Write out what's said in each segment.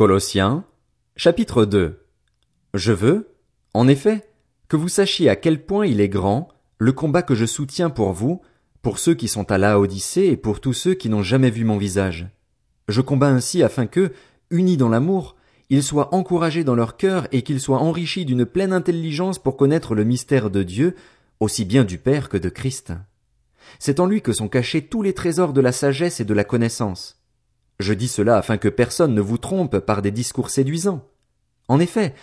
Colossiens, chapitre 2. Je veux, en effet, que vous sachiez à quel point il est grand, le combat que je soutiens pour vous, pour ceux qui sont à Laodicée et pour tous ceux qui n'ont jamais vu mon visage. Je combats ainsi afin que, unis dans l'amour, ils soient encouragés dans leur cœur et qu'ils soient enrichis d'une pleine intelligence pour connaître le mystère de Dieu, aussi bien du Père que de Christ. C'est en lui que sont cachés tous les trésors de la sagesse et de la connaissance. Je dis cela afin que personne ne vous trompe par des discours séduisants. En effet,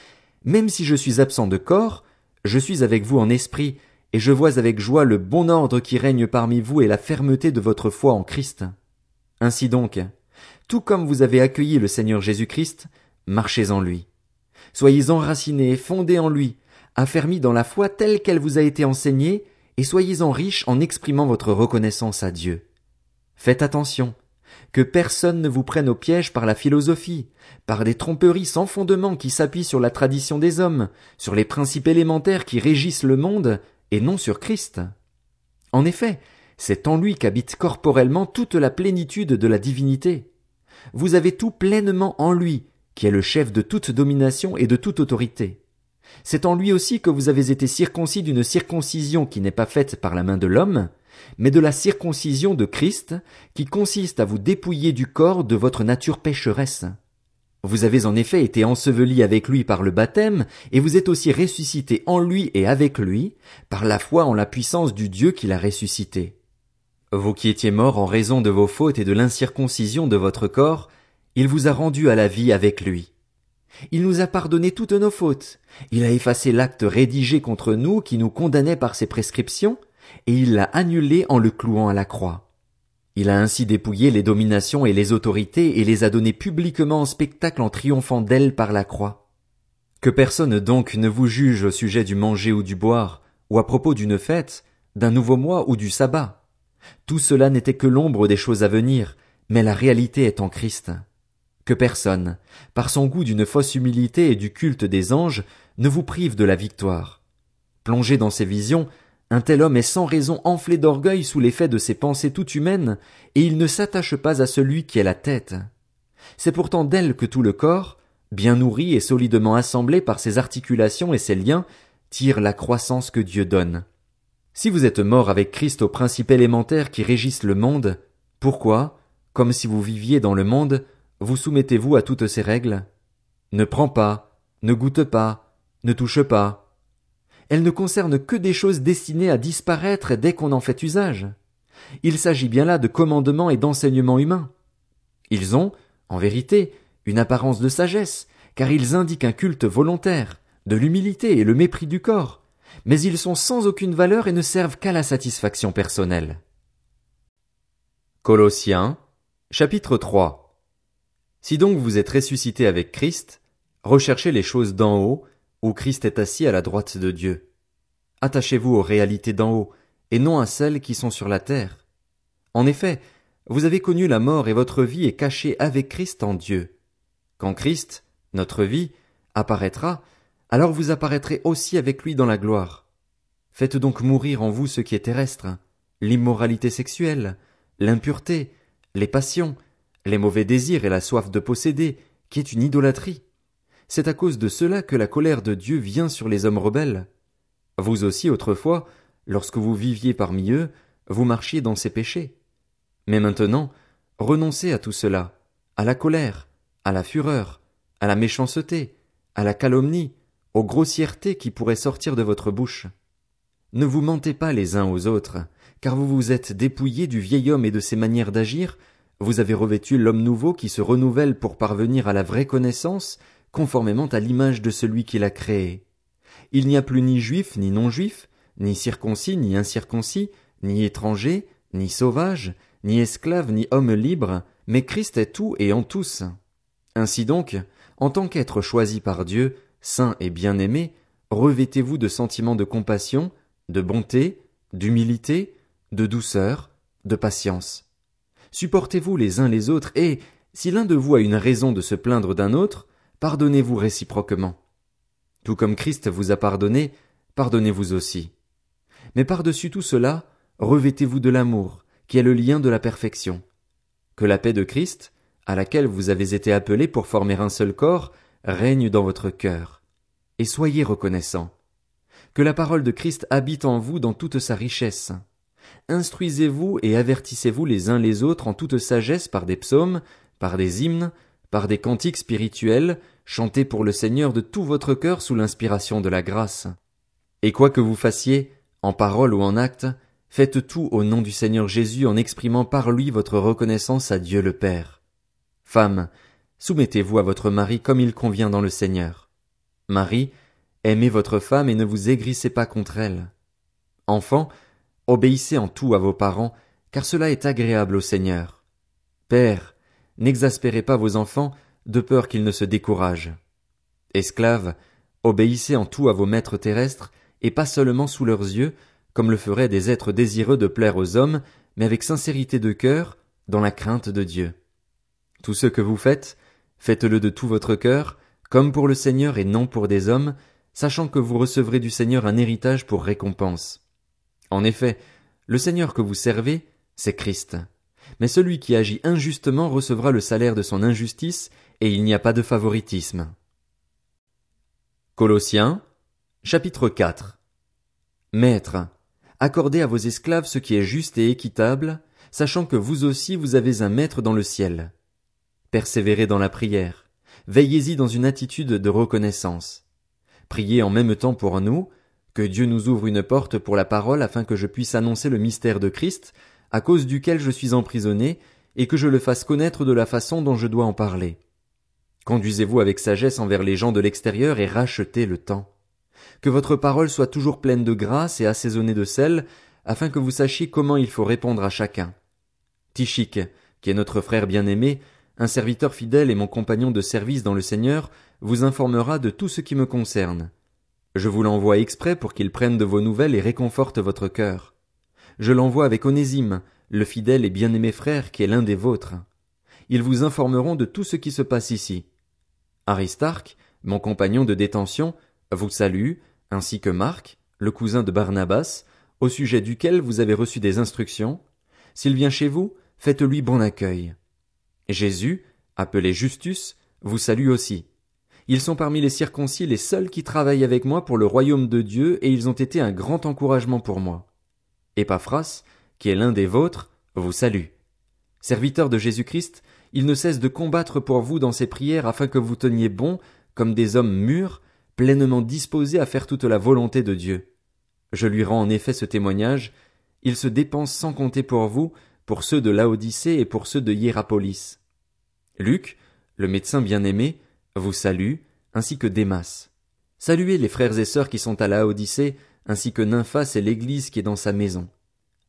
même si je suis absent de corps, je suis avec vous en esprit, et je vois avec joie le bon ordre qui règne parmi vous et la fermeté de votre foi en Christ. Ainsi donc, tout comme vous avez accueilli le Seigneur Jésus-Christ, marchez en lui. Soyez enracinés et fondés en lui, affermis dans la foi telle qu'elle vous a été enseignée, et soyez-en riches en exprimant votre reconnaissance à Dieu. Faites attention, que personne ne vous prenne au piège par la philosophie, par des tromperies sans fondement qui s'appuient sur la tradition des hommes, sur les principes élémentaires qui régissent le monde, et non sur Christ. En effet, c'est en lui qu'habite corporellement toute la plénitude de la divinité. Vous avez tout pleinement en lui, qui est le chef de toute domination et de toute autorité. C'est en lui aussi que vous avez été circoncis d'une circoncision qui n'est pas faite par la main de l'homme, mais de la circoncision de Christ, qui consiste à vous dépouiller du corps de votre nature pécheresse. Vous avez en effet été enseveli avec lui par le baptême, et vous êtes aussi ressuscité en lui et avec lui, par la foi en la puissance du Dieu qui l'a ressuscité. Vous qui étiez morts en raison de vos fautes et de l'incirconcision de votre corps, il vous a rendu à la vie avec lui. Il nous a pardonné toutes nos fautes, il a effacé l'acte rédigé contre nous qui nous condamnait par ses prescriptions, et il l'a annulé en le clouant à la croix. Il a ainsi dépouillé les dominations et les autorités et les a données publiquement en spectacle en triomphant d'elles par la croix. Que personne donc ne vous juge au sujet du manger ou du boire, ou à propos d'une fête, d'un nouveau mois ou du sabbat. Tout cela n'était que l'ombre des choses à venir, mais la réalité est en Christ. Que personne, par son goût d'une fausse humilité et du culte des anges, ne vous prive de la victoire. Plongé dans ces visions, un tel homme est sans raison enflé d'orgueil sous l'effet de ses pensées toutes humaines, et il ne s'attache pas à celui qui est la tête. C'est pourtant d'elle que tout le corps, bien nourri et solidement assemblé par ses articulations et ses liens, tire la croissance que Dieu donne. Si vous êtes mort avec Christ aux principes élémentaires qui régissent le monde, pourquoi, comme si vous viviez dans le monde, vous soumettez-vous à toutes ces règles? Ne prends pas, ne goûte pas, ne touche pas, elle ne concerne que des choses destinées à disparaître dès qu'on en fait usage. Il s'agit bien là de commandements et d'enseignements humains. Ils ont, en vérité, une apparence de sagesse, car ils indiquent un culte volontaire, de l'humilité et le mépris du corps, mais ils sont sans aucune valeur et ne servent qu'à la satisfaction personnelle. Colossiens, chapitre 3 Si donc vous êtes ressuscité avec Christ, recherchez les choses d'en haut, où Christ est assis à la droite de Dieu. Attachez-vous aux réalités d'en haut, et non à celles qui sont sur la terre. En effet, vous avez connu la mort et votre vie est cachée avec Christ en Dieu. Quand Christ, notre vie, apparaîtra, alors vous apparaîtrez aussi avec lui dans la gloire. Faites donc mourir en vous ce qui est terrestre, l'immoralité sexuelle, l'impureté, les passions, les mauvais désirs et la soif de posséder, qui est une idolâtrie. C'est à cause de cela que la colère de Dieu vient sur les hommes rebelles. Vous aussi autrefois, lorsque vous viviez parmi eux, vous marchiez dans ces péchés. Mais maintenant, renoncez à tout cela, à la colère, à la fureur, à la méchanceté, à la calomnie, aux grossièretés qui pourraient sortir de votre bouche. Ne vous mentez pas les uns aux autres, car vous vous êtes dépouillés du vieil homme et de ses manières d'agir, vous avez revêtu l'homme nouveau qui se renouvelle pour parvenir à la vraie connaissance, conformément à l'image de celui qui l'a créé. Il n'y a plus ni juif ni non-juif, ni circoncis ni incirconcis, ni étranger, ni sauvage, ni esclave ni homme libre, mais Christ est tout et en tous. Ainsi donc, en tant qu'être choisi par Dieu, saint et bien-aimé, revêtez-vous de sentiments de compassion, de bonté, d'humilité, de douceur, de patience. Supportez-vous les uns les autres et, si l'un de vous a une raison de se plaindre d'un autre, pardonnez-vous réciproquement. Tout comme Christ vous a pardonné, pardonnez-vous aussi. Mais par-dessus tout cela, revêtez-vous de l'amour, qui est le lien de la perfection. Que la paix de Christ, à laquelle vous avez été appelés pour former un seul corps, règne dans votre cœur. Et soyez reconnaissants. Que la parole de Christ habite en vous dans toute sa richesse. Instruisez-vous et avertissez-vous les uns les autres en toute sagesse par des psaumes, par des hymnes, par des cantiques spirituels, chantés pour le Seigneur de tout votre cœur sous l'inspiration de la grâce. Et quoi que vous fassiez, en parole ou en acte, faites tout au nom du Seigneur Jésus en exprimant par lui votre reconnaissance à Dieu le Père. Femmes, soumettez-vous à votre mari comme il convient dans le Seigneur. Marie, aimez votre femme et ne vous aigrissez pas contre elle. Enfants, obéissez en tout à vos parents, car cela est agréable au Seigneur. Père, n'exaspérez pas vos enfants, de peur qu'ils ne se découragent. Esclaves, obéissez en tout à vos maîtres terrestres, et pas seulement sous leurs yeux, comme le feraient des êtres désireux de plaire aux hommes, mais avec sincérité de cœur, dans la crainte de Dieu. Tout ce que vous faites, faites-le de tout votre cœur, comme pour le Seigneur et non pour des hommes, sachant que vous recevrez du Seigneur un héritage pour récompense. En effet, le Seigneur que vous servez, c'est Christ. Mais celui qui agit injustement recevra le salaire de son injustice, et il n'y a pas de favoritisme. Colossiens, chapitre 4 Maître, accordez à vos esclaves ce qui est juste et équitable, sachant que vous aussi vous avez un maître dans le ciel. Persévérez dans la prière, veillez-y dans une attitude de reconnaissance. Priez en même temps pour nous, que Dieu nous ouvre une porte pour la parole afin que je puisse annoncer le mystère de Christ, à cause duquel je suis emprisonné, et que je le fasse connaître de la façon dont je dois en parler. Conduisez-vous avec sagesse envers les gens de l'extérieur et rachetez le temps. Que votre parole soit toujours pleine de grâce et assaisonnée de sel, afin que vous sachiez comment il faut répondre à chacun. Tichik, qui est notre frère bien-aimé, un serviteur fidèle et mon compagnon de service dans le Seigneur, vous informera de tout ce qui me concerne. Je vous l'envoie exprès pour qu'il prenne de vos nouvelles et réconforte votre cœur. Je l'envoie avec Onésime, le fidèle et bien-aimé frère qui est l'un des vôtres. Ils vous informeront de tout ce qui se passe ici. Aristarque, mon compagnon de détention, vous salue, ainsi que Marc, le cousin de Barnabas, au sujet duquel vous avez reçu des instructions. S'il vient chez vous, faites-lui bon accueil. Jésus, appelé Justus, vous salue aussi. Ils sont parmi les circoncis les seuls qui travaillent avec moi pour le royaume de Dieu et ils ont été un grand encouragement pour moi. Epaphras, qui est l'un des vôtres, vous salue. Serviteur de Jésus-Christ, il ne cesse de combattre pour vous dans ses prières afin que vous teniez bon, comme des hommes mûrs, pleinement disposés à faire toute la volonté de Dieu. Je lui rends en effet ce témoignage, il se dépense sans compter pour vous, pour ceux de Laodicée et pour ceux de Hiérapolis. Luc, le médecin bien-aimé, vous salue, ainsi que Démas. Saluez les frères et sœurs qui sont à Laodicée, ainsi que Nymphas et l'église qui est dans sa maison.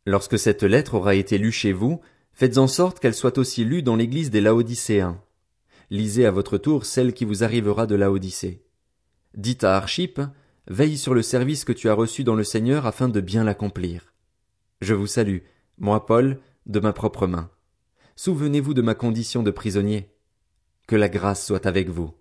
Lorsque cette lettre aura été lue chez vous, faites en sorte qu'elle soit aussi lue dans l'église des Laodicéens. Lisez à votre tour celle qui vous arrivera de Laodicée. Dites à Archip, veille sur le service que tu as reçu dans le Seigneur afin de bien l'accomplir. Je vous salue, moi Paul, de ma propre main. Souvenez-vous de ma condition de prisonnier. Que la grâce soit avec vous.